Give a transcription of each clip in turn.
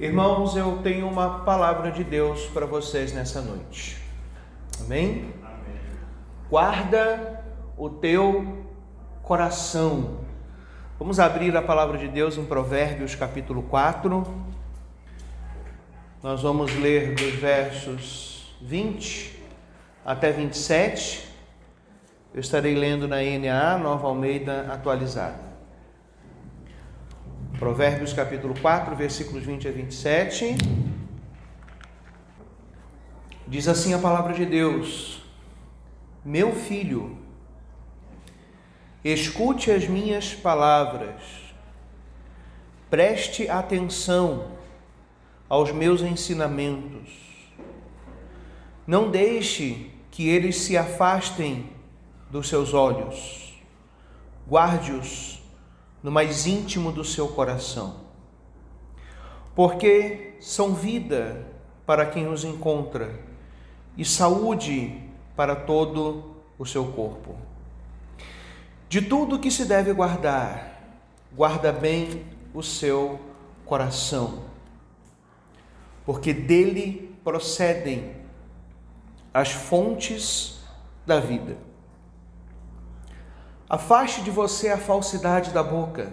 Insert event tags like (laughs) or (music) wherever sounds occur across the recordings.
Irmãos, eu tenho uma palavra de Deus para vocês nessa noite. Amém? Guarda o teu coração. Vamos abrir a palavra de Deus em Provérbios capítulo 4. Nós vamos ler dos versos 20 até 27. Eu estarei lendo na NA, Nova Almeida atualizada. Provérbios capítulo 4, versículos 20 a 27. Diz assim a palavra de Deus: Meu filho, escute as minhas palavras, preste atenção aos meus ensinamentos. Não deixe que eles se afastem dos seus olhos. Guarde-os no mais íntimo do seu coração. Porque são vida para quem os encontra e saúde para todo o seu corpo. De tudo que se deve guardar, guarda bem o seu coração, porque dele procedem as fontes da vida. Afaste de você a falsidade da boca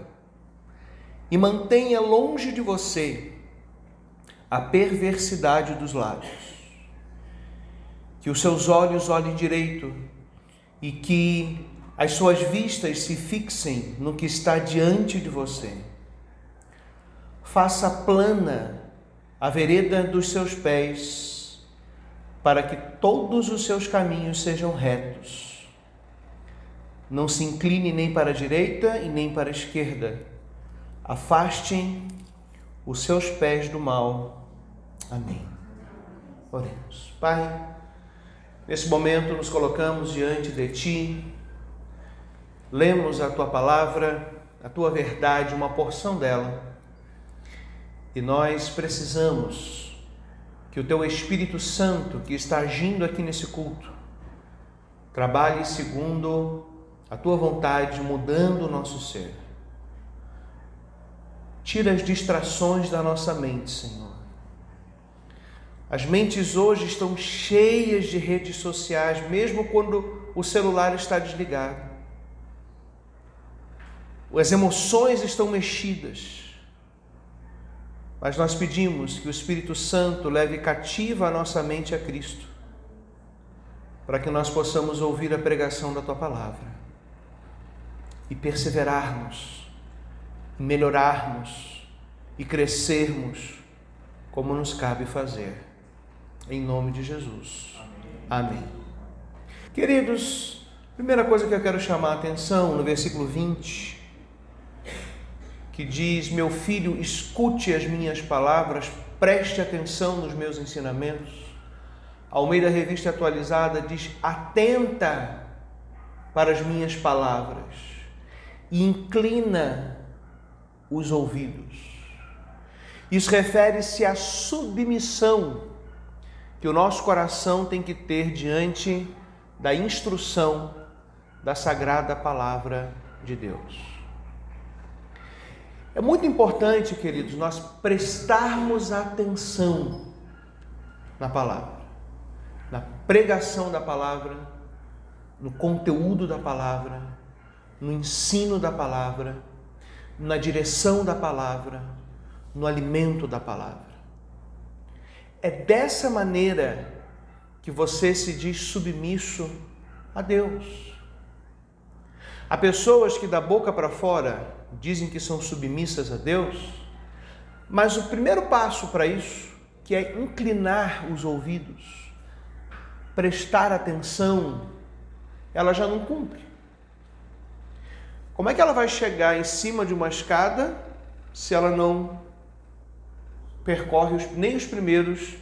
e mantenha longe de você a perversidade dos lábios. Que os seus olhos olhem direito e que as suas vistas se fixem no que está diante de você. Faça plana a vereda dos seus pés, para que todos os seus caminhos sejam retos não se incline nem para a direita e nem para a esquerda. Afastem os seus pés do mal. Amém. Oremos. Pai, nesse momento nos colocamos diante de Ti, lemos a Tua palavra, a Tua verdade, uma porção dela, e nós precisamos que o Teu Espírito Santo, que está agindo aqui nesse culto, trabalhe segundo a tua vontade mudando o nosso ser. Tira as distrações da nossa mente, Senhor. As mentes hoje estão cheias de redes sociais, mesmo quando o celular está desligado. As emoções estão mexidas. Mas nós pedimos que o Espírito Santo leve cativa a nossa mente a Cristo, para que nós possamos ouvir a pregação da tua palavra e perseverarmos, melhorarmos e crescermos como nos cabe fazer. Em nome de Jesus. Amém. Amém. Queridos, primeira coisa que eu quero chamar a atenção no versículo 20, que diz: Meu filho, escute as minhas palavras, preste atenção nos meus ensinamentos. Ao meio da revista atualizada diz: Atenta para as minhas palavras inclina os ouvidos. Isso refere-se à submissão que o nosso coração tem que ter diante da instrução da sagrada palavra de Deus. É muito importante, queridos, nós prestarmos atenção na palavra, na pregação da palavra, no conteúdo da palavra, no ensino da palavra, na direção da palavra, no alimento da palavra. É dessa maneira que você se diz submisso a Deus. Há pessoas que da boca para fora dizem que são submissas a Deus, mas o primeiro passo para isso, que é inclinar os ouvidos, prestar atenção, ela já não cumpre. Como é que ela vai chegar em cima de uma escada se ela não percorre os, nem os primeiros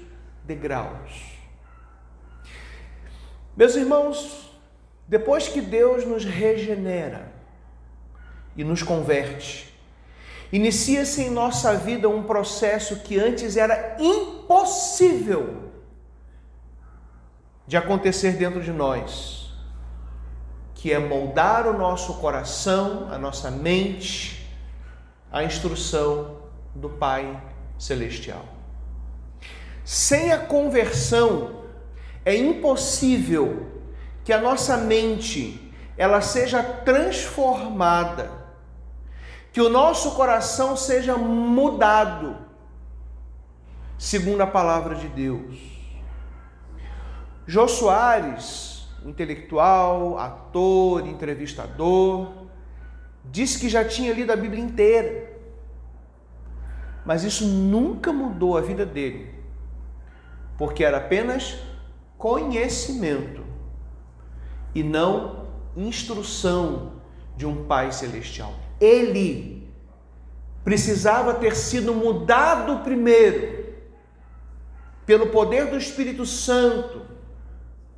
degraus? Meus irmãos, depois que Deus nos regenera e nos converte, inicia-se em nossa vida um processo que antes era impossível de acontecer dentro de nós que é moldar o nosso coração, a nossa mente, a instrução do Pai celestial. Sem a conversão, é impossível que a nossa mente ela seja transformada, que o nosso coração seja mudado, segundo a palavra de Deus. Jô Soares, intelectual, ator, entrevistador, disse que já tinha lido a Bíblia inteira, mas isso nunca mudou a vida dele, porque era apenas conhecimento e não instrução de um Pai Celestial. Ele precisava ter sido mudado primeiro pelo poder do Espírito Santo,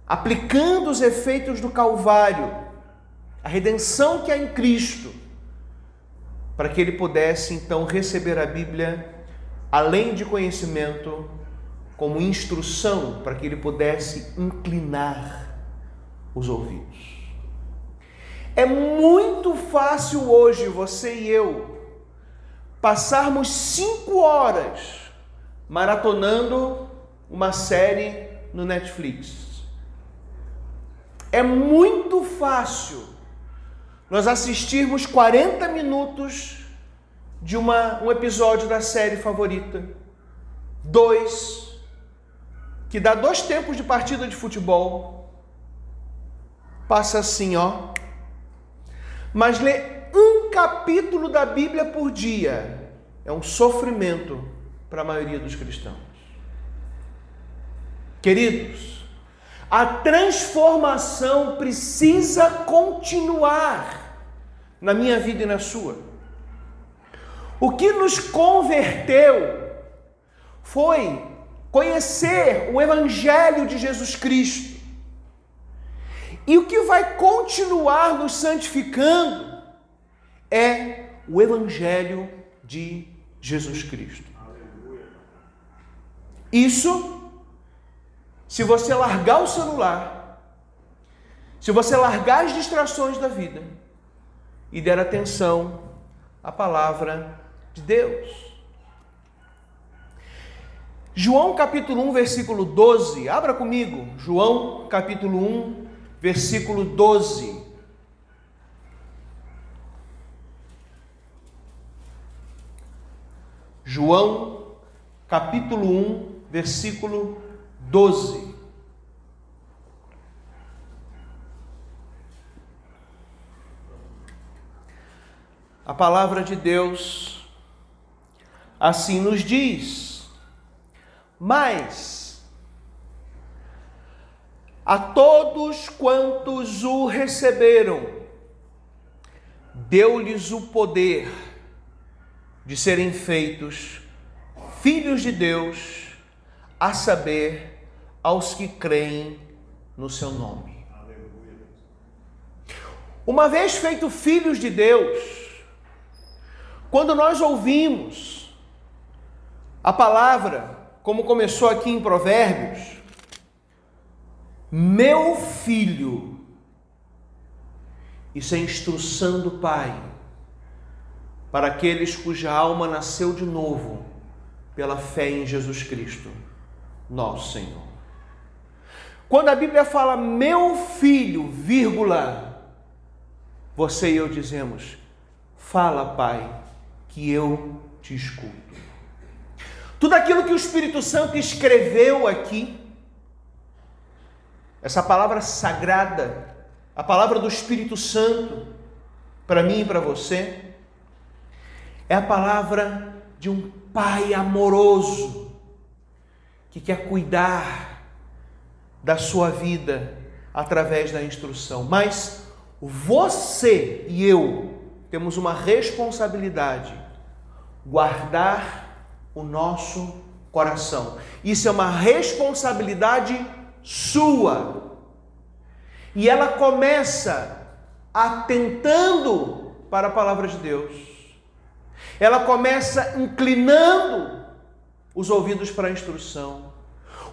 aplicando os efeitos do Calvário, a redenção que há em Cristo, para que ele pudesse então receber a Bíblia, além de conhecimento, como instrução para que ele pudesse inclinar os ouvidos. É muito fácil hoje você e eu passarmos cinco horas maratonando uma série no Netflix. É muito fácil nós assistirmos 40 minutos de uma, um episódio da série favorita, dois, que dá dois tempos de partida de futebol, passa assim, ó. Mas ler um capítulo da Bíblia por dia é um sofrimento para a maioria dos cristãos. Queridos, a transformação precisa continuar na minha vida e na sua. O que nos converteu foi conhecer o Evangelho de Jesus Cristo. E o que vai continuar nos santificando é o Evangelho de Jesus Cristo. Isso, se você largar o celular, se você largar as distrações da vida e der atenção à palavra de Deus. João capítulo 1, versículo 12. Abra comigo. João capítulo 1, versículo 12. João capítulo 1, versículo 12. A palavra de Deus assim nos diz: mas a todos quantos o receberam, deu-lhes o poder de serem feitos filhos de Deus, a saber, aos que creem no seu nome. Uma vez feitos filhos de Deus, quando nós ouvimos a palavra como começou aqui em Provérbios, meu filho, isso é instrução do Pai para aqueles cuja alma nasceu de novo pela fé em Jesus Cristo, nosso Senhor. Quando a Bíblia fala meu filho, vírgula, você e eu dizemos, fala, Pai, que eu te escuto. Tudo aquilo que o Espírito Santo escreveu aqui, essa palavra sagrada, a palavra do Espírito Santo, para mim e para você, é a palavra de um pai amoroso que quer cuidar da sua vida através da instrução. Mas você e eu temos uma responsabilidade guardar o nosso coração. Isso é uma responsabilidade sua. E ela começa atentando para a palavra de Deus. Ela começa inclinando os ouvidos para a instrução.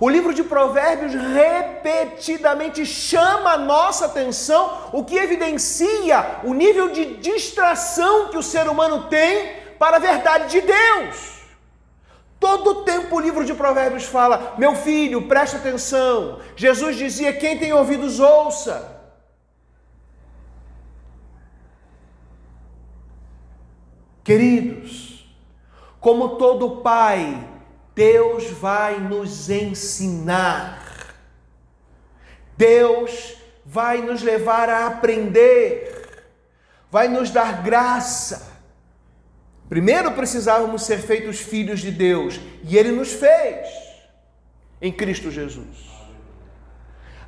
O livro de Provérbios repetidamente chama a nossa atenção, o que evidencia o nível de distração que o ser humano tem para a verdade de Deus. Todo tempo o livro de Provérbios fala: meu filho, preste atenção. Jesus dizia: quem tem ouvidos, ouça. Queridos, como todo pai, Deus vai nos ensinar, Deus vai nos levar a aprender, vai nos dar graça. Primeiro precisávamos ser feitos filhos de Deus e Ele nos fez em Cristo Jesus.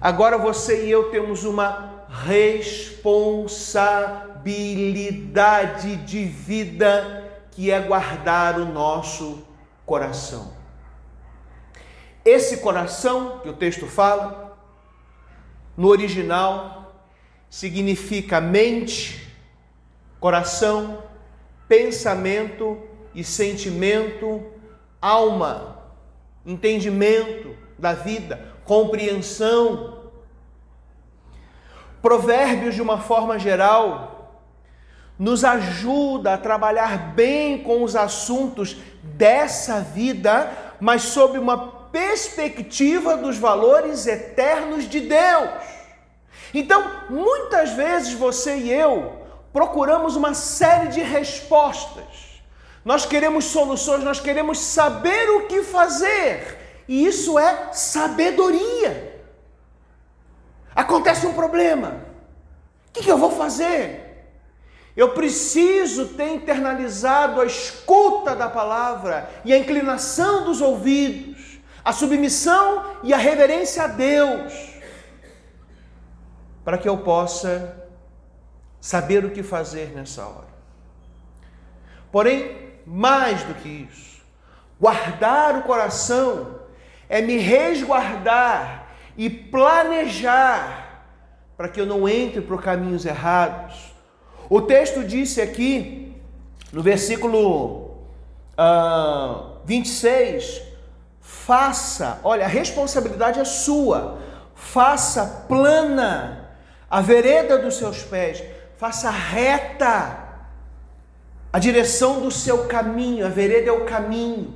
Agora você e eu temos uma responsabilidade de vida que é guardar o nosso coração. Esse coração que o texto fala, no original, significa mente, coração, pensamento e sentimento, alma, entendimento da vida, compreensão. Provérbios, de uma forma geral, nos ajuda a trabalhar bem com os assuntos dessa vida, mas sob uma perspectiva dos valores eternos de Deus. Então, muitas vezes você e eu procuramos uma série de respostas. Nós queremos soluções, nós queremos saber o que fazer. E isso é sabedoria. Acontece um problema. O que eu vou fazer? Eu preciso ter internalizado a escuta da palavra e a inclinação dos ouvidos, a submissão e a reverência a Deus, para que eu possa saber o que fazer nessa hora. Porém, mais do que isso, guardar o coração é me resguardar e planejar para que eu não entre por caminhos errados o texto disse aqui, no versículo uh, 26, faça, olha, a responsabilidade é sua, faça plana a vereda dos seus pés, faça reta a direção do seu caminho, a vereda é o caminho.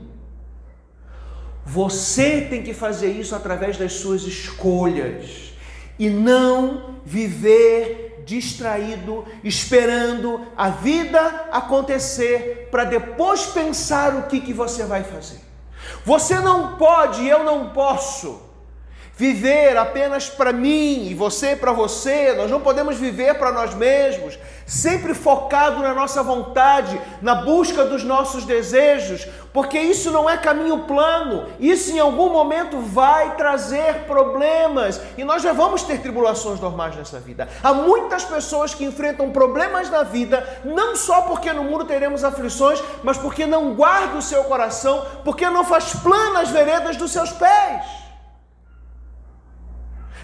Você tem que fazer isso através das suas escolhas e não viver distraído, esperando a vida acontecer para depois pensar o que, que você vai fazer. Você não pode, eu não posso viver apenas para mim e você para você, nós não podemos viver para nós mesmos, sempre focado na nossa vontade, na busca dos nossos desejos, porque isso não é caminho plano, isso em algum momento vai trazer problemas. E nós já vamos ter tribulações normais nessa vida. Há muitas pessoas que enfrentam problemas na vida, não só porque no mundo teremos aflições, mas porque não guarda o seu coração, porque não faz plano as veredas dos seus pés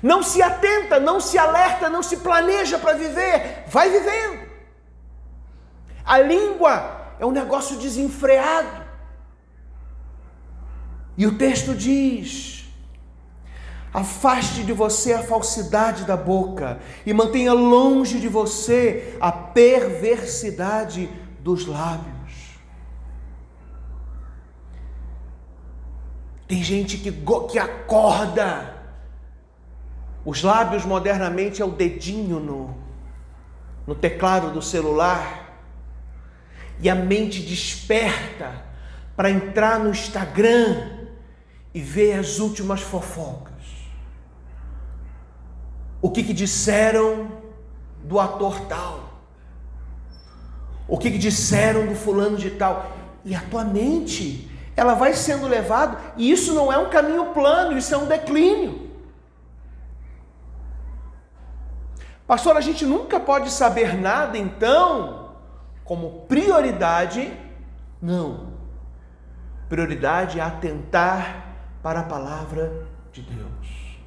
não se atenta, não se alerta, não se planeja para viver, vai vivendo. A língua é um negócio desenfreado. E o texto diz: afaste de você a falsidade da boca e mantenha longe de você a perversidade dos lábios. Tem gente que, que acorda os lábios modernamente é o dedinho no, no teclado do celular. E a mente desperta para entrar no Instagram e ver as últimas fofocas. O que, que disseram do ator tal? O que, que disseram do fulano de tal? E a tua mente, ela vai sendo levada, e isso não é um caminho plano, isso é um declínio. Pastor, a gente nunca pode saber nada, então, como prioridade, não. Prioridade é atentar para a palavra de Deus.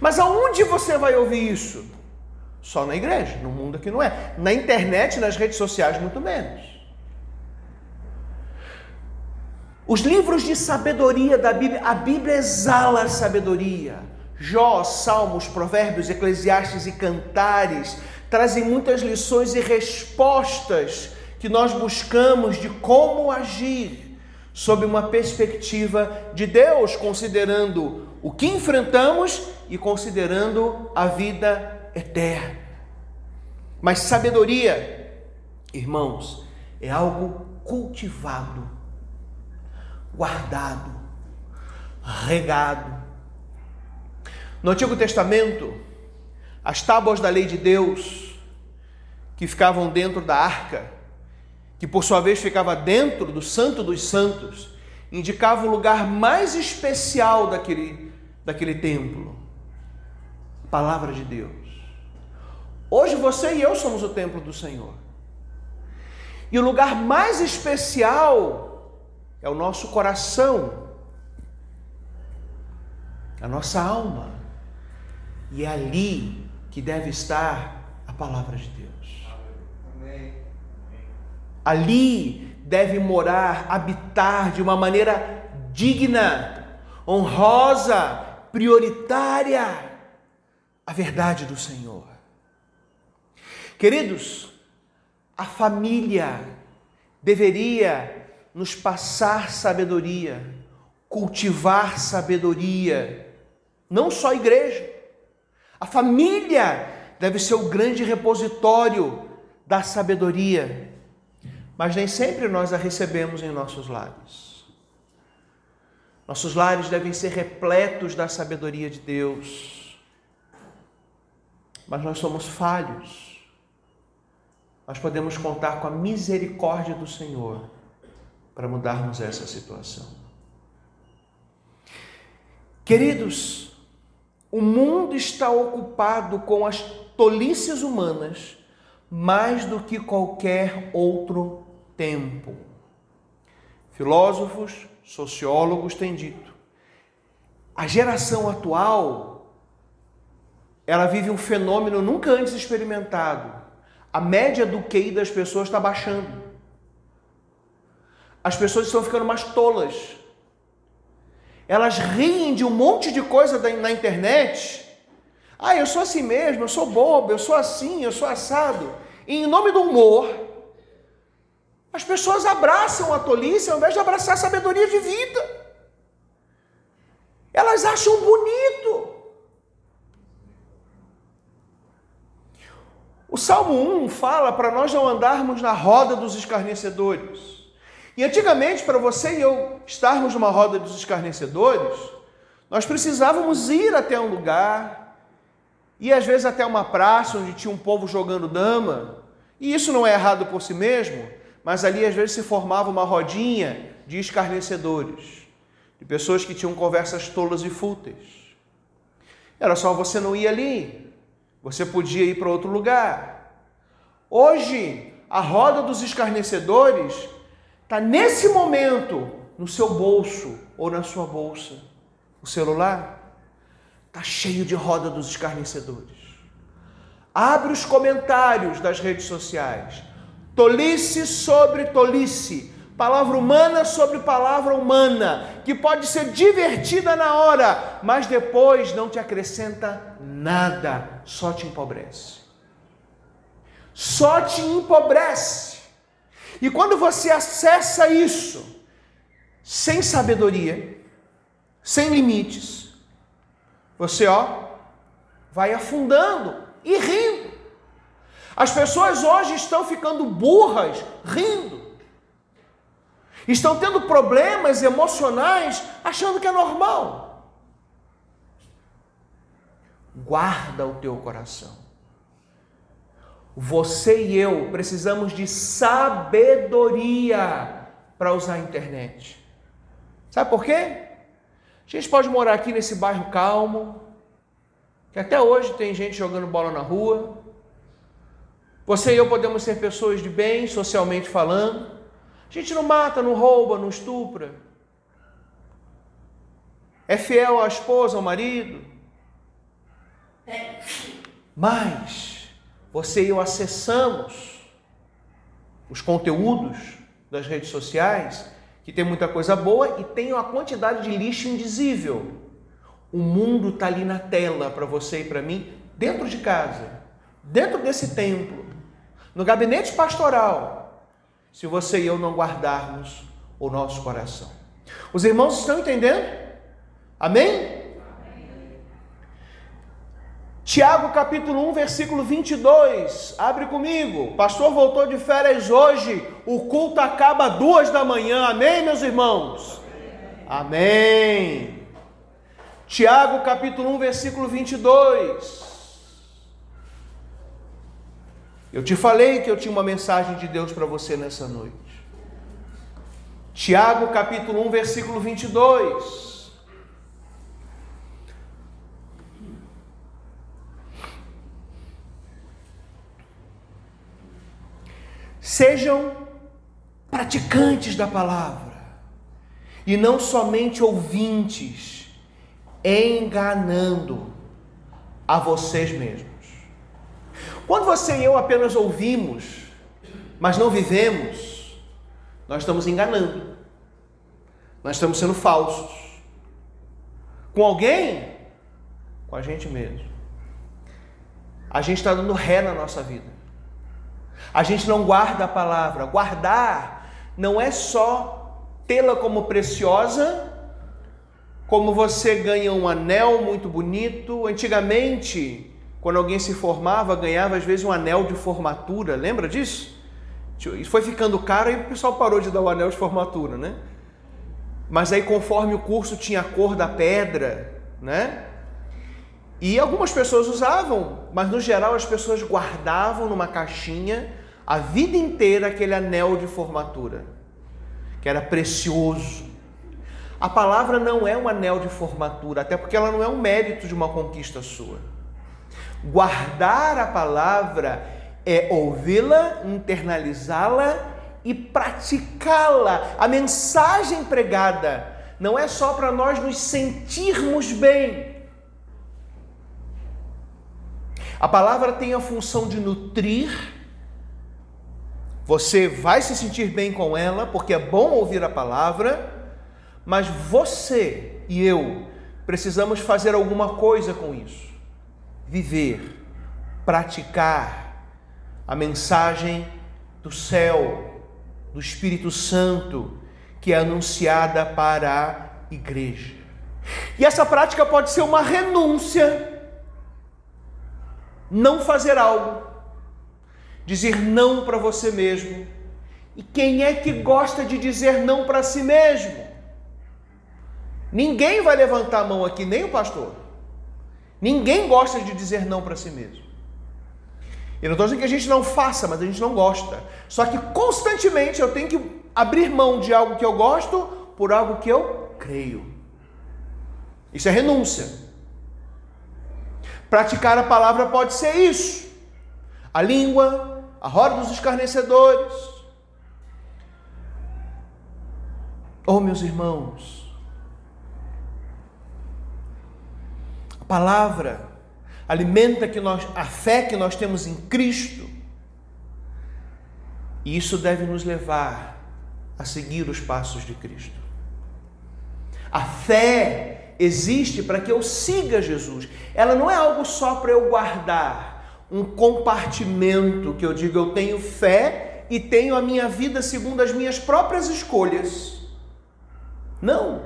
Mas aonde você vai ouvir isso? Só na igreja, no mundo que não é. Na internet, nas redes sociais, muito menos. Os livros de sabedoria da Bíblia, a Bíblia exala sabedoria. Jó, Salmos, Provérbios, Eclesiastes e Cantares trazem muitas lições e respostas que nós buscamos de como agir sob uma perspectiva de Deus, considerando o que enfrentamos e considerando a vida eterna. Mas sabedoria, irmãos, é algo cultivado, guardado, regado. No Antigo Testamento, as tábuas da lei de Deus, que ficavam dentro da arca, que por sua vez ficava dentro do Santo dos Santos, indicava o lugar mais especial daquele, daquele templo a palavra de Deus. Hoje você e eu somos o templo do Senhor. E o lugar mais especial é o nosso coração, a nossa alma. E é ali que deve estar a palavra de Deus. Ali deve morar, habitar de uma maneira digna, honrosa, prioritária a verdade do Senhor. Queridos, a família deveria nos passar sabedoria, cultivar sabedoria, não só a igreja. A família deve ser o grande repositório da sabedoria, mas nem sempre nós a recebemos em nossos lares. Nossos lares devem ser repletos da sabedoria de Deus, mas nós somos falhos nós podemos contar com a misericórdia do Senhor para mudarmos essa situação. Queridos, o mundo está ocupado com as tolices humanas mais do que qualquer outro tempo. Filósofos, sociólogos têm dito: a geração atual ela vive um fenômeno nunca antes experimentado a média do QI das pessoas está baixando. As pessoas estão ficando mais tolas. Elas riem de um monte de coisa na internet. Ah, eu sou assim mesmo, eu sou bobo, eu sou assim, eu sou assado. E em nome do humor, as pessoas abraçam a tolice ao invés de abraçar a sabedoria de vida. Elas acham bonito. O Salmo 1 fala para nós não andarmos na roda dos escarnecedores. E antigamente, para você e eu estarmos numa roda dos escarnecedores, nós precisávamos ir até um lugar, e às vezes até uma praça onde tinha um povo jogando dama. E isso não é errado por si mesmo, mas ali às vezes se formava uma rodinha de escarnecedores, de pessoas que tinham conversas tolas e fúteis. Era só você não ir ali, você podia ir para outro lugar. Hoje, a roda dos escarnecedores está nesse momento no seu bolso ou na sua bolsa. O celular está cheio de roda dos escarnecedores. Abre os comentários das redes sociais. Tolice sobre tolice palavra humana sobre palavra humana, que pode ser divertida na hora, mas depois não te acrescenta nada, só te empobrece. Só te empobrece. E quando você acessa isso, sem sabedoria, sem limites, você, ó, vai afundando e rindo. As pessoas hoje estão ficando burras rindo estão tendo problemas emocionais achando que é normal. Guarda o teu coração. Você e eu precisamos de sabedoria para usar a internet. Sabe por quê? A gente pode morar aqui nesse bairro calmo, que até hoje tem gente jogando bola na rua. Você e eu podemos ser pessoas de bem, socialmente falando. A gente não mata, não rouba, não estupra. É fiel à esposa, ao marido. Mas você e eu acessamos os conteúdos das redes sociais, que tem muita coisa boa e tem uma quantidade de lixo indizível. O mundo está ali na tela para você e para mim, dentro de casa, dentro desse templo, no gabinete pastoral se você e eu não guardarmos o nosso coração. Os irmãos estão entendendo? Amém? Tiago capítulo 1, versículo 22. Abre comigo. Pastor voltou de férias hoje. O culto acaba duas da manhã. Amém, meus irmãos? Amém. Tiago capítulo 1, versículo 22. Eu te falei que eu tinha uma mensagem de Deus para você nessa noite. Tiago capítulo 1, versículo 22. Sejam praticantes da palavra e não somente ouvintes, enganando a vocês mesmos. Quando você e eu apenas ouvimos, mas não vivemos, nós estamos enganando, nós estamos sendo falsos. Com alguém? Com a gente mesmo. A gente está dando ré na nossa vida. A gente não guarda a palavra. Guardar não é só tê-la como preciosa, como você ganha um anel muito bonito. Antigamente, quando alguém se formava, ganhava às vezes um anel de formatura. Lembra disso? Isso foi ficando caro e o pessoal parou de dar o anel de formatura, né? Mas aí, conforme o curso tinha a cor da pedra, né? E algumas pessoas usavam, mas no geral as pessoas guardavam numa caixinha a vida inteira aquele anel de formatura, que era precioso. A palavra não é um anel de formatura, até porque ela não é um mérito de uma conquista sua. Guardar a palavra é ouvi-la, internalizá-la e praticá-la. A mensagem pregada não é só para nós nos sentirmos bem. A palavra tem a função de nutrir, você vai se sentir bem com ela, porque é bom ouvir a palavra, mas você e eu precisamos fazer alguma coisa com isso. Viver, praticar a mensagem do céu, do Espírito Santo, que é anunciada para a igreja. E essa prática pode ser uma renúncia, não fazer algo dizer não para você mesmo. E quem é que gosta de dizer não para si mesmo? Ninguém vai levantar a mão aqui, nem o pastor. Ninguém gosta de dizer não para si mesmo. Eu não estou dizendo que a gente não faça, mas a gente não gosta. Só que constantemente eu tenho que abrir mão de algo que eu gosto por algo que eu creio. Isso é renúncia. Praticar a palavra pode ser isso. A língua, a roda dos escarnecedores. Oh, meus irmãos, a palavra alimenta que nós, a fé que nós temos em Cristo, e isso deve nos levar a seguir os passos de Cristo. A fé existe para que eu siga Jesus. Ela não é algo só para eu guardar um compartimento que eu digo eu tenho fé e tenho a minha vida segundo as minhas próprias escolhas. Não.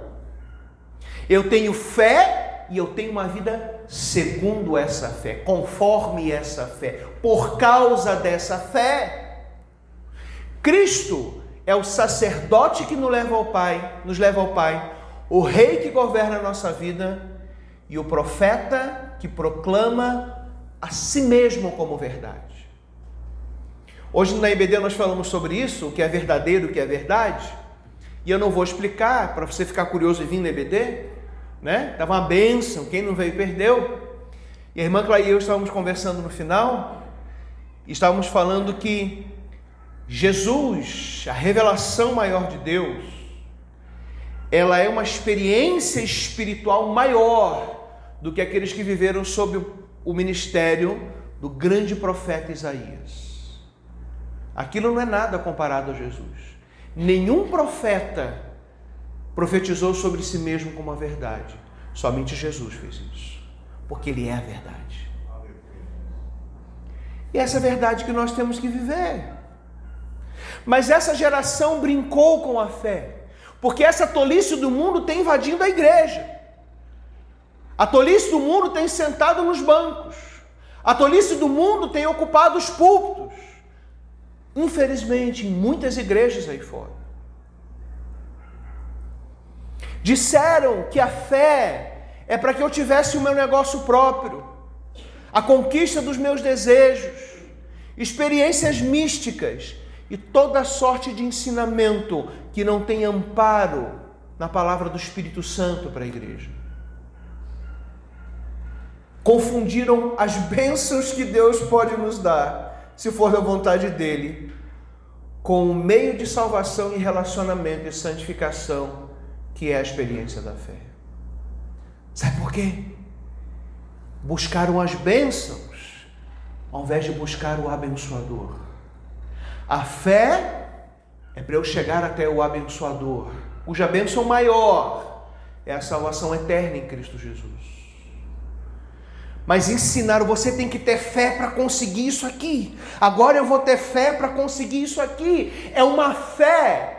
Eu tenho fé e eu tenho uma vida segundo essa fé, conforme essa fé, por causa dessa fé. Cristo é o sacerdote que nos leva ao Pai, nos leva ao Pai, o rei que governa a nossa vida e o profeta que proclama a si mesmo como verdade. Hoje na IBD nós falamos sobre isso, o que é verdadeiro, o que é verdade, e eu não vou explicar para você ficar curioso e vir na IBD, né? Tava uma bênção, quem não veio perdeu. E a irmã Clara e eu estávamos conversando no final, e estávamos falando que Jesus, a revelação maior de Deus, ela é uma experiência espiritual maior do que aqueles que viveram sob o ministério do grande profeta Isaías. Aquilo não é nada comparado a Jesus. Nenhum profeta profetizou sobre si mesmo como a verdade. Somente Jesus fez isso, porque Ele é a verdade. E essa é a verdade que nós temos que viver. Mas essa geração brincou com a fé. Porque essa tolice do mundo tem invadido a igreja. A tolice do mundo tem sentado nos bancos. A tolice do mundo tem ocupado os púlpitos. Infelizmente, em muitas igrejas aí fora. Disseram que a fé é para que eu tivesse o meu negócio próprio, a conquista dos meus desejos, experiências místicas e toda sorte de ensinamento que não tem amparo na palavra do Espírito Santo para a igreja. Confundiram as bênçãos que Deus pode nos dar, se for da vontade dele, com o meio de salvação e relacionamento e santificação, que é a experiência da fé. Sabe por quê? Buscaram as bênçãos ao invés de buscar o abençoador. A fé é para eu chegar até o abençoador, cuja bênção maior é a salvação eterna em Cristo Jesus. Mas ensinaram, você tem que ter fé para conseguir isso aqui. Agora eu vou ter fé para conseguir isso aqui. É uma fé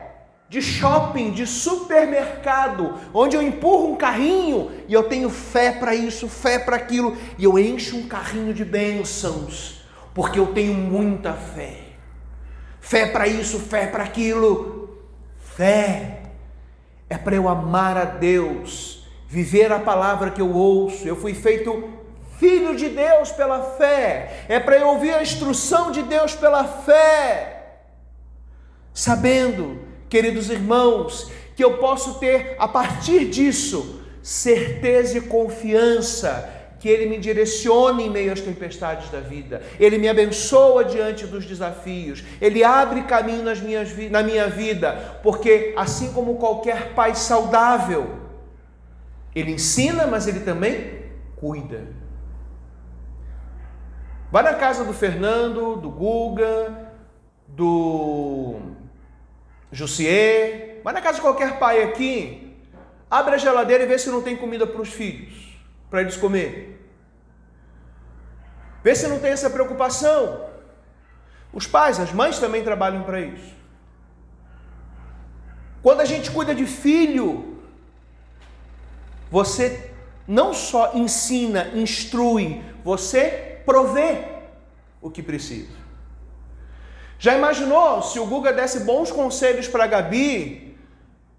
de shopping, de supermercado, onde eu empurro um carrinho e eu tenho fé para isso, fé para aquilo, e eu encho um carrinho de bênçãos, porque eu tenho muita fé. Fé para isso, fé para aquilo. Fé é para eu amar a Deus, viver a palavra que eu ouço. Eu fui feito filho de Deus pela fé. É para eu ouvir a instrução de Deus pela fé. Sabendo queridos irmãos, que eu posso ter a partir disso certeza e confiança que Ele me direcione em meio às tempestades da vida, Ele me abençoa diante dos desafios, Ele abre caminho nas minhas, na minha vida, porque assim como qualquer pai saudável, Ele ensina, mas Ele também cuida. Vai na casa do Fernando, do Guga, do Jussier, vai na casa de qualquer pai aqui, abre a geladeira e vê se não tem comida para os filhos, para eles comer. Vê se não tem essa preocupação. Os pais, as mães também trabalham para isso. Quando a gente cuida de filho, você não só ensina, instrui, você provê o que precisa. Já imaginou se o Guga desse bons conselhos para a Gabi,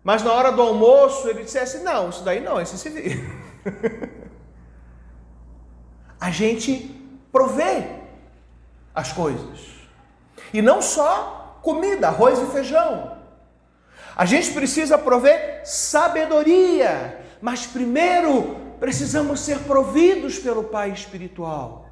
mas na hora do almoço ele dissesse: Não, isso daí não, esse se vira. (laughs) a gente provê as coisas. E não só comida, arroz e feijão. A gente precisa prover sabedoria, mas primeiro precisamos ser providos pelo Pai espiritual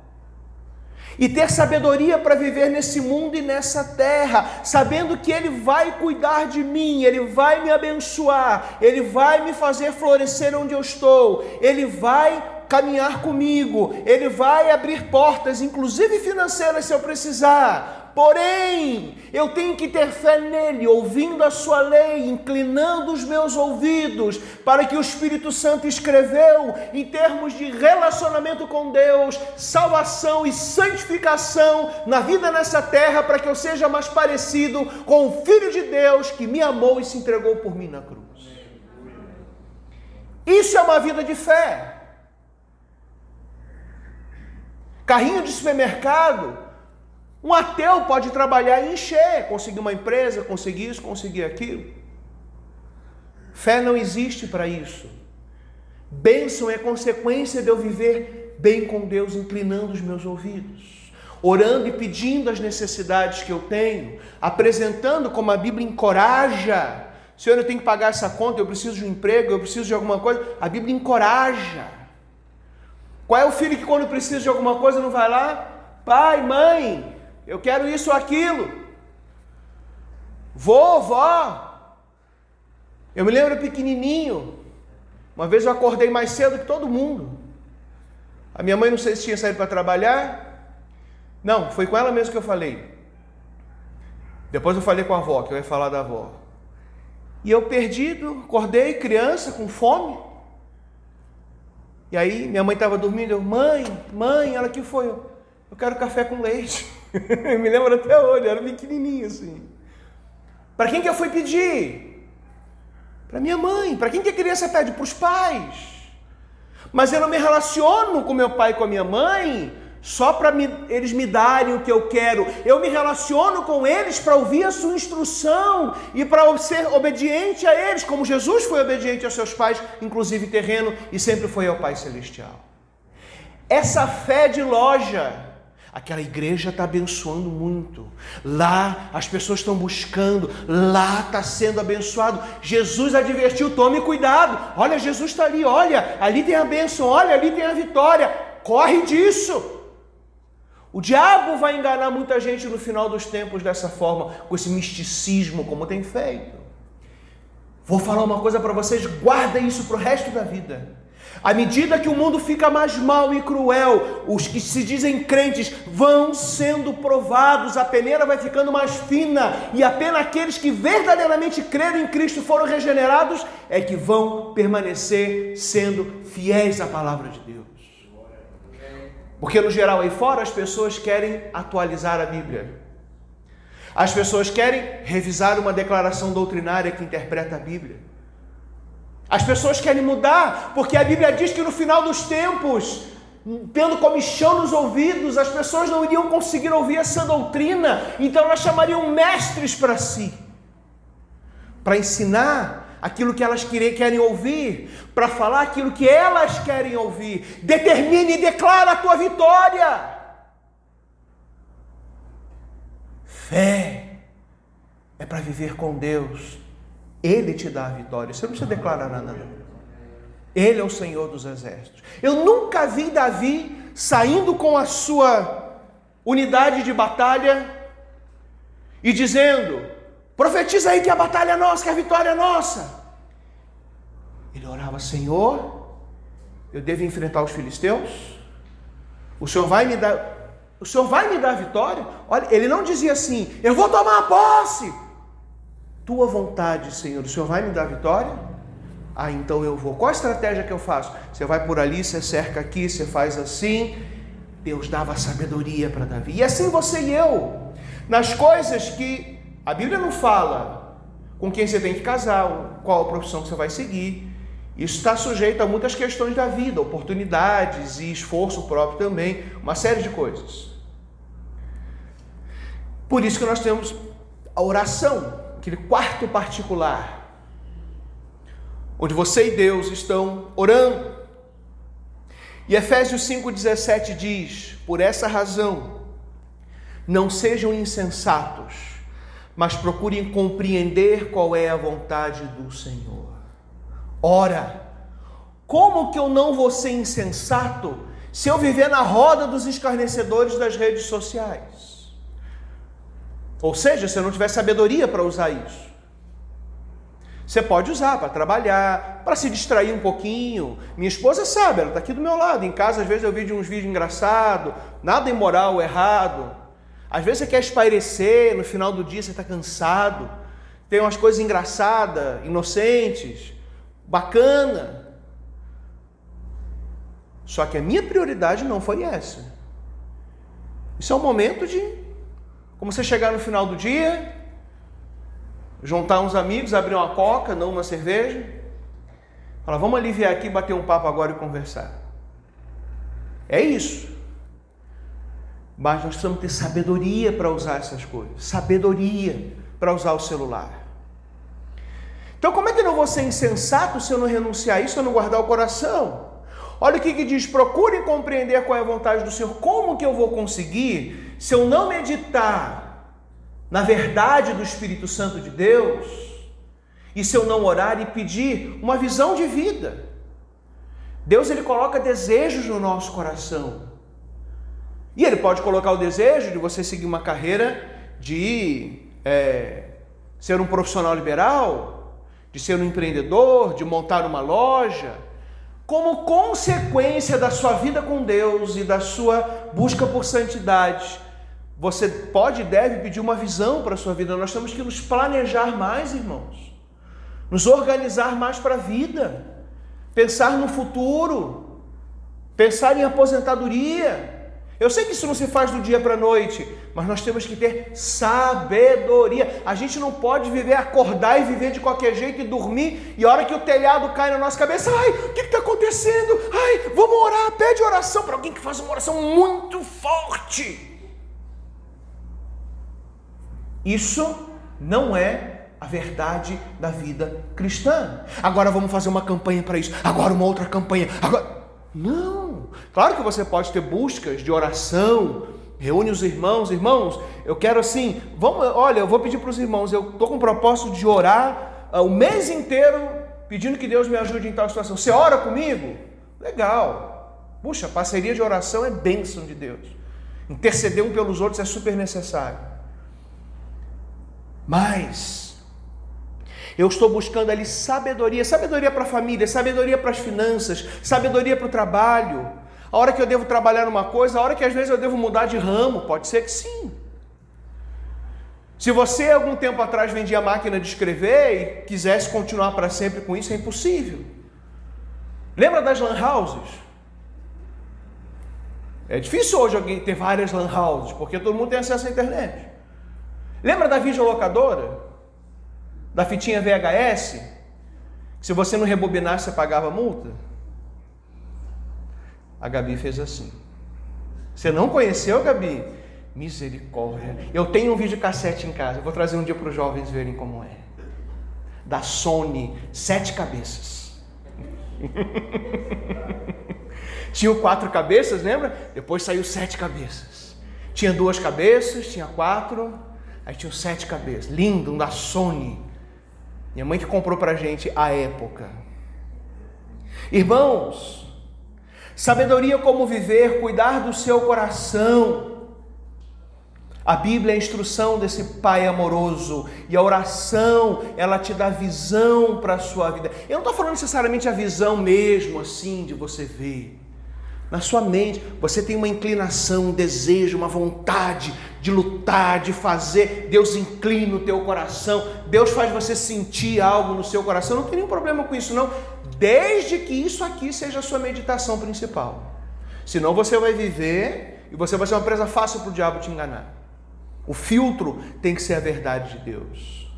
e ter sabedoria para viver nesse mundo e nessa terra, sabendo que Ele vai cuidar de mim, Ele vai me abençoar, Ele vai me fazer florescer onde eu estou, Ele vai caminhar comigo, Ele vai abrir portas, inclusive financeiras, se eu precisar. Porém, eu tenho que ter fé nele, ouvindo a sua lei, inclinando os meus ouvidos para que o Espírito Santo escreveu em termos de relacionamento com Deus, salvação e santificação na vida nessa terra, para que eu seja mais parecido com o Filho de Deus que me amou e se entregou por mim na cruz. Isso é uma vida de fé. Carrinho de supermercado um ateu pode trabalhar e encher, conseguir uma empresa, conseguir isso, conseguir aquilo. Fé não existe para isso. Bênção é consequência de eu viver bem com Deus, inclinando os meus ouvidos, orando e pedindo as necessidades que eu tenho, apresentando como a Bíblia encoraja. Senhor, eu tenho que pagar essa conta, eu preciso de um emprego, eu preciso de alguma coisa. A Bíblia encoraja. Qual é o filho que quando precisa de alguma coisa não vai lá? Pai, mãe, eu quero isso ou aquilo. Vô, vó. Eu me lembro pequenininho. Uma vez eu acordei mais cedo que todo mundo. A minha mãe não sei se tinha saído para trabalhar. Não, foi com ela mesmo que eu falei. Depois eu falei com a avó, que eu ia falar da avó. E eu perdido, acordei criança com fome. E aí minha mãe estava dormindo, eu, mãe, mãe, ela que foi? Eu quero café com leite. (laughs) me lembro até hoje, era pequenininho assim. Para quem que eu fui pedir? Para minha mãe. Para quem que a criança pede? Para os pais. Mas eu não me relaciono com meu pai e com a minha mãe só para eles me darem o que eu quero. Eu me relaciono com eles para ouvir a sua instrução e para ser obediente a eles, como Jesus foi obediente aos seus pais, inclusive terreno, e sempre foi ao Pai Celestial. Essa fé de loja, aquela igreja está abençoando muito. Lá as pessoas estão buscando, lá está sendo abençoado. Jesus advertiu: tome cuidado. Olha, Jesus está ali, olha, ali tem a bênção, olha, ali tem a vitória. Corre disso. O diabo vai enganar muita gente no final dos tempos dessa forma, com esse misticismo, como tem feito. Vou falar uma coisa para vocês, guarda isso para o resto da vida. À medida que o mundo fica mais mal e cruel, os que se dizem crentes vão sendo provados, a peneira vai ficando mais fina, e apenas aqueles que verdadeiramente creram em Cristo foram regenerados é que vão permanecer sendo fiéis à palavra de Deus. Porque no geral aí fora as pessoas querem atualizar a Bíblia. As pessoas querem revisar uma declaração doutrinária que interpreta a Bíblia. As pessoas querem mudar, porque a Bíblia diz que no final dos tempos, tendo comichão nos ouvidos, as pessoas não iriam conseguir ouvir essa doutrina, então elas chamariam mestres para si, para ensinar aquilo que elas querem ouvir, para falar aquilo que elas querem ouvir. Determine e declara a tua vitória. Fé é para viver com Deus. Ele te dá a vitória. Você não precisa declarar nada, não. Ele é o Senhor dos exércitos. Eu nunca vi Davi saindo com a sua unidade de batalha e dizendo: Profetiza aí que a batalha é nossa, que a vitória é nossa. Ele orava, Senhor, eu devo enfrentar os filisteus? O Senhor vai me dar, o Senhor vai me dar a vitória? Olha, ele não dizia assim, eu vou tomar a posse. Tua vontade, Senhor, o Senhor vai me dar a vitória? Ah, então eu vou. Qual a estratégia que eu faço? Você vai por ali, você cerca aqui, você faz assim. Deus dava sabedoria para Davi. E assim você e eu, nas coisas que a Bíblia não fala com quem você tem que casar, qual a profissão que você vai seguir. Isso está sujeito a muitas questões da vida, oportunidades e esforço próprio também, uma série de coisas. Por isso que nós temos a oração, aquele quarto particular, onde você e Deus estão orando. E Efésios 5,17 diz: Por essa razão, não sejam insensatos mas procurem compreender qual é a vontade do Senhor. Ora, como que eu não vou ser insensato se eu viver na roda dos escarnecedores das redes sociais? Ou seja, se eu não tiver sabedoria para usar isso. Você pode usar para trabalhar, para se distrair um pouquinho. Minha esposa sabe, ela está aqui do meu lado. Em casa, às vezes, eu vejo uns vídeos engraçados, nada imoral, errado. Às vezes você quer espairecer, no final do dia você está cansado, tem umas coisas engraçadas, inocentes, bacana. Só que a minha prioridade não foi essa. Isso é um momento de, como você chegar no final do dia, juntar uns amigos, abrir uma coca, não uma cerveja, falar, vamos aliviar aqui, bater um papo agora e conversar. É isso. Mas nós precisamos ter sabedoria para usar essas coisas, sabedoria para usar o celular. Então, como é que eu não vou ser insensato se eu não renunciar a isso, se eu não guardar o coração? Olha o que, que diz: procure compreender qual é a vontade do Senhor. Como que eu vou conseguir se eu não meditar na verdade do Espírito Santo de Deus? E se eu não orar e pedir uma visão de vida? Deus ele coloca desejos no nosso coração. E ele pode colocar o desejo de você seguir uma carreira de é, ser um profissional liberal, de ser um empreendedor, de montar uma loja, como consequência da sua vida com Deus e da sua busca por santidade. Você pode e deve pedir uma visão para a sua vida. Nós temos que nos planejar mais, irmãos. Nos organizar mais para a vida. Pensar no futuro. Pensar em aposentadoria Eu sei que isso não se faz do dia para a noite, mas nós temos que ter sabedoria. A gente não pode viver, acordar e viver de qualquer jeito e dormir, e a hora que o telhado cai na nossa cabeça, ai, o que está acontecendo? Ai, vamos orar, pede oração para alguém que faz uma oração muito forte. Isso não é a verdade da vida cristã. Agora vamos fazer uma campanha para isso, agora uma outra campanha, agora. Não! Claro que você pode ter buscas de oração, reúne os irmãos, irmãos, eu quero assim, vamos, olha, eu vou pedir para os irmãos, eu estou com o propósito de orar uh, o mês inteiro pedindo que Deus me ajude em tal situação. Você ora comigo? Legal. Puxa, parceria de oração é bênção de Deus. Interceder um pelos outros é super necessário. Mas eu estou buscando ali sabedoria, sabedoria para a família, sabedoria para as finanças, sabedoria para o trabalho. A hora que eu devo trabalhar numa coisa, a hora que às vezes eu devo mudar de ramo, pode ser que sim. Se você algum tempo atrás vendia máquina de escrever e quisesse continuar para sempre com isso, é impossível. Lembra das lan houses? É difícil hoje alguém ter várias lan houses, porque todo mundo tem acesso à internet. Lembra da videolocadora? Da fitinha VHS, se você não rebobinasse, você pagava multa? A Gabi fez assim. Você não conheceu, Gabi? Misericórdia. Eu tenho um vídeo cassete em casa. Eu vou trazer um dia para os jovens verem como é. Da Sony, sete cabeças. (laughs) tinha quatro cabeças, lembra? Depois saiu sete cabeças. Tinha duas cabeças, tinha quatro, aí tinha sete cabeças. Lindo, um da Sony. Minha mãe que comprou para gente a época. Irmãos, sabedoria como viver, cuidar do seu coração. A Bíblia é a instrução desse Pai amoroso e a oração, ela te dá visão para a sua vida. Eu não estou falando necessariamente a visão mesmo assim de você ver. Na sua mente, você tem uma inclinação, um desejo, uma vontade de lutar, de fazer. Deus inclina o teu coração. Deus faz você sentir algo no seu coração. Não tem nenhum problema com isso, não. Desde que isso aqui seja a sua meditação principal. Senão você vai viver e você vai ser uma presa fácil para o diabo te enganar. O filtro tem que ser a verdade de Deus.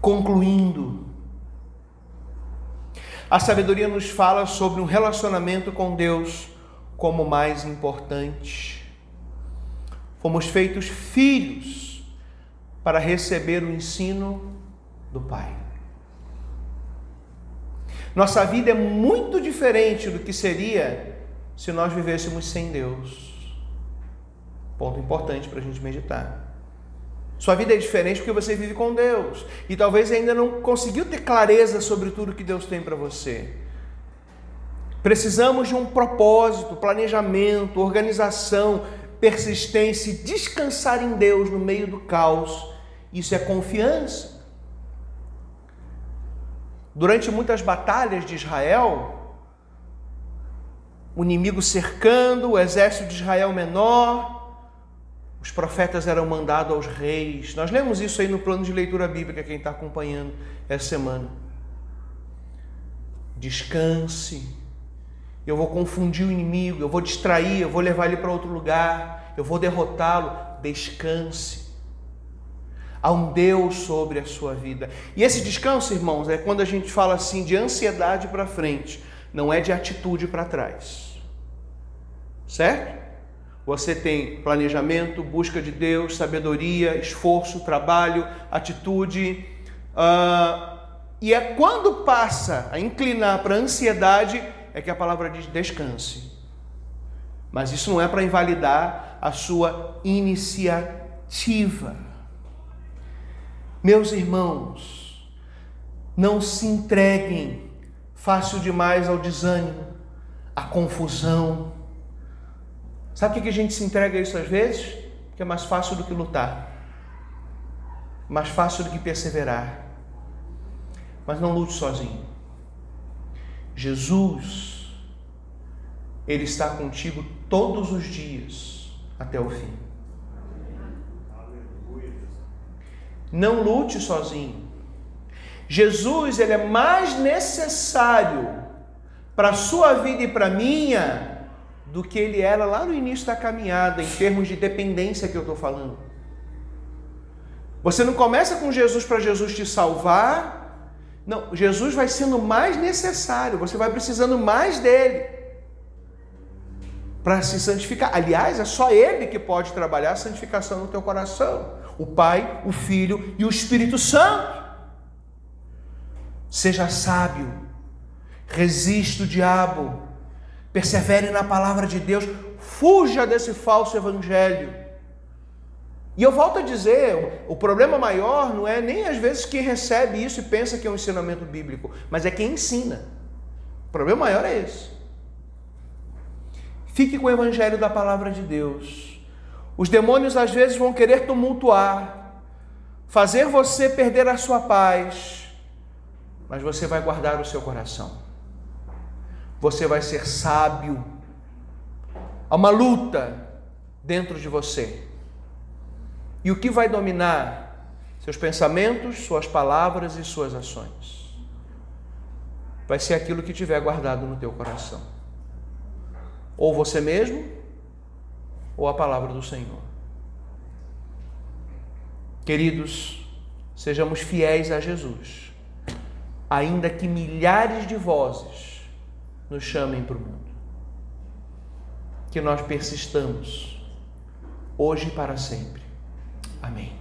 Concluindo, a sabedoria nos fala sobre um relacionamento com Deus como mais importante. Fomos feitos filhos para receber o ensino do Pai. Nossa vida é muito diferente do que seria se nós vivêssemos sem Deus. Ponto importante para a gente meditar. Sua vida é diferente porque você vive com Deus e talvez ainda não conseguiu ter clareza sobre tudo que Deus tem para você. Precisamos de um propósito, planejamento, organização, persistência e descansar em Deus no meio do caos. Isso é confiança. Durante muitas batalhas de Israel, o inimigo cercando, o exército de Israel menor, os profetas eram mandados aos reis. Nós lemos isso aí no plano de leitura bíblica, quem está acompanhando essa semana. Descanse eu vou confundir o inimigo, eu vou distrair, eu vou levar ele para outro lugar, eu vou derrotá-lo. Descanse. Há um Deus sobre a sua vida. E esse descanso, irmãos, é quando a gente fala assim de ansiedade para frente, não é de atitude para trás. Certo? Você tem planejamento, busca de Deus, sabedoria, esforço, trabalho, atitude. Uh, e é quando passa a inclinar para a ansiedade é que a palavra diz descanse. Mas isso não é para invalidar a sua iniciativa. Meus irmãos, não se entreguem fácil demais ao desânimo, à confusão. Sabe por que a gente se entrega a isso às vezes? Que é mais fácil do que lutar, mais fácil do que perseverar. Mas não lute sozinho. Jesus, Ele está contigo todos os dias até o fim. Não lute sozinho. Jesus, Ele é mais necessário para a sua vida e para a minha do que ele era lá no início da caminhada, em termos de dependência que eu estou falando. Você não começa com Jesus para Jesus te salvar. Não, Jesus vai sendo mais necessário, você vai precisando mais dele para se santificar. Aliás, é só ele que pode trabalhar a santificação no teu coração. O Pai, o Filho e o Espírito Santo. Seja sábio, resista o diabo, persevere na palavra de Deus, fuja desse falso evangelho e eu volto a dizer, o problema maior não é nem às vezes quem recebe isso e pensa que é um ensinamento bíblico, mas é quem ensina. O problema maior é esse. Fique com o evangelho da palavra de Deus. Os demônios às vezes vão querer tumultuar, fazer você perder a sua paz, mas você vai guardar o seu coração. Você vai ser sábio. Há uma luta dentro de você e o que vai dominar? Seus pensamentos, suas palavras e suas ações. Vai ser aquilo que tiver guardado no teu coração. Ou você mesmo, ou a palavra do Senhor. Queridos, sejamos fiéis a Jesus, ainda que milhares de vozes nos chamem para o mundo. Que nós persistamos, hoje e para sempre Amém.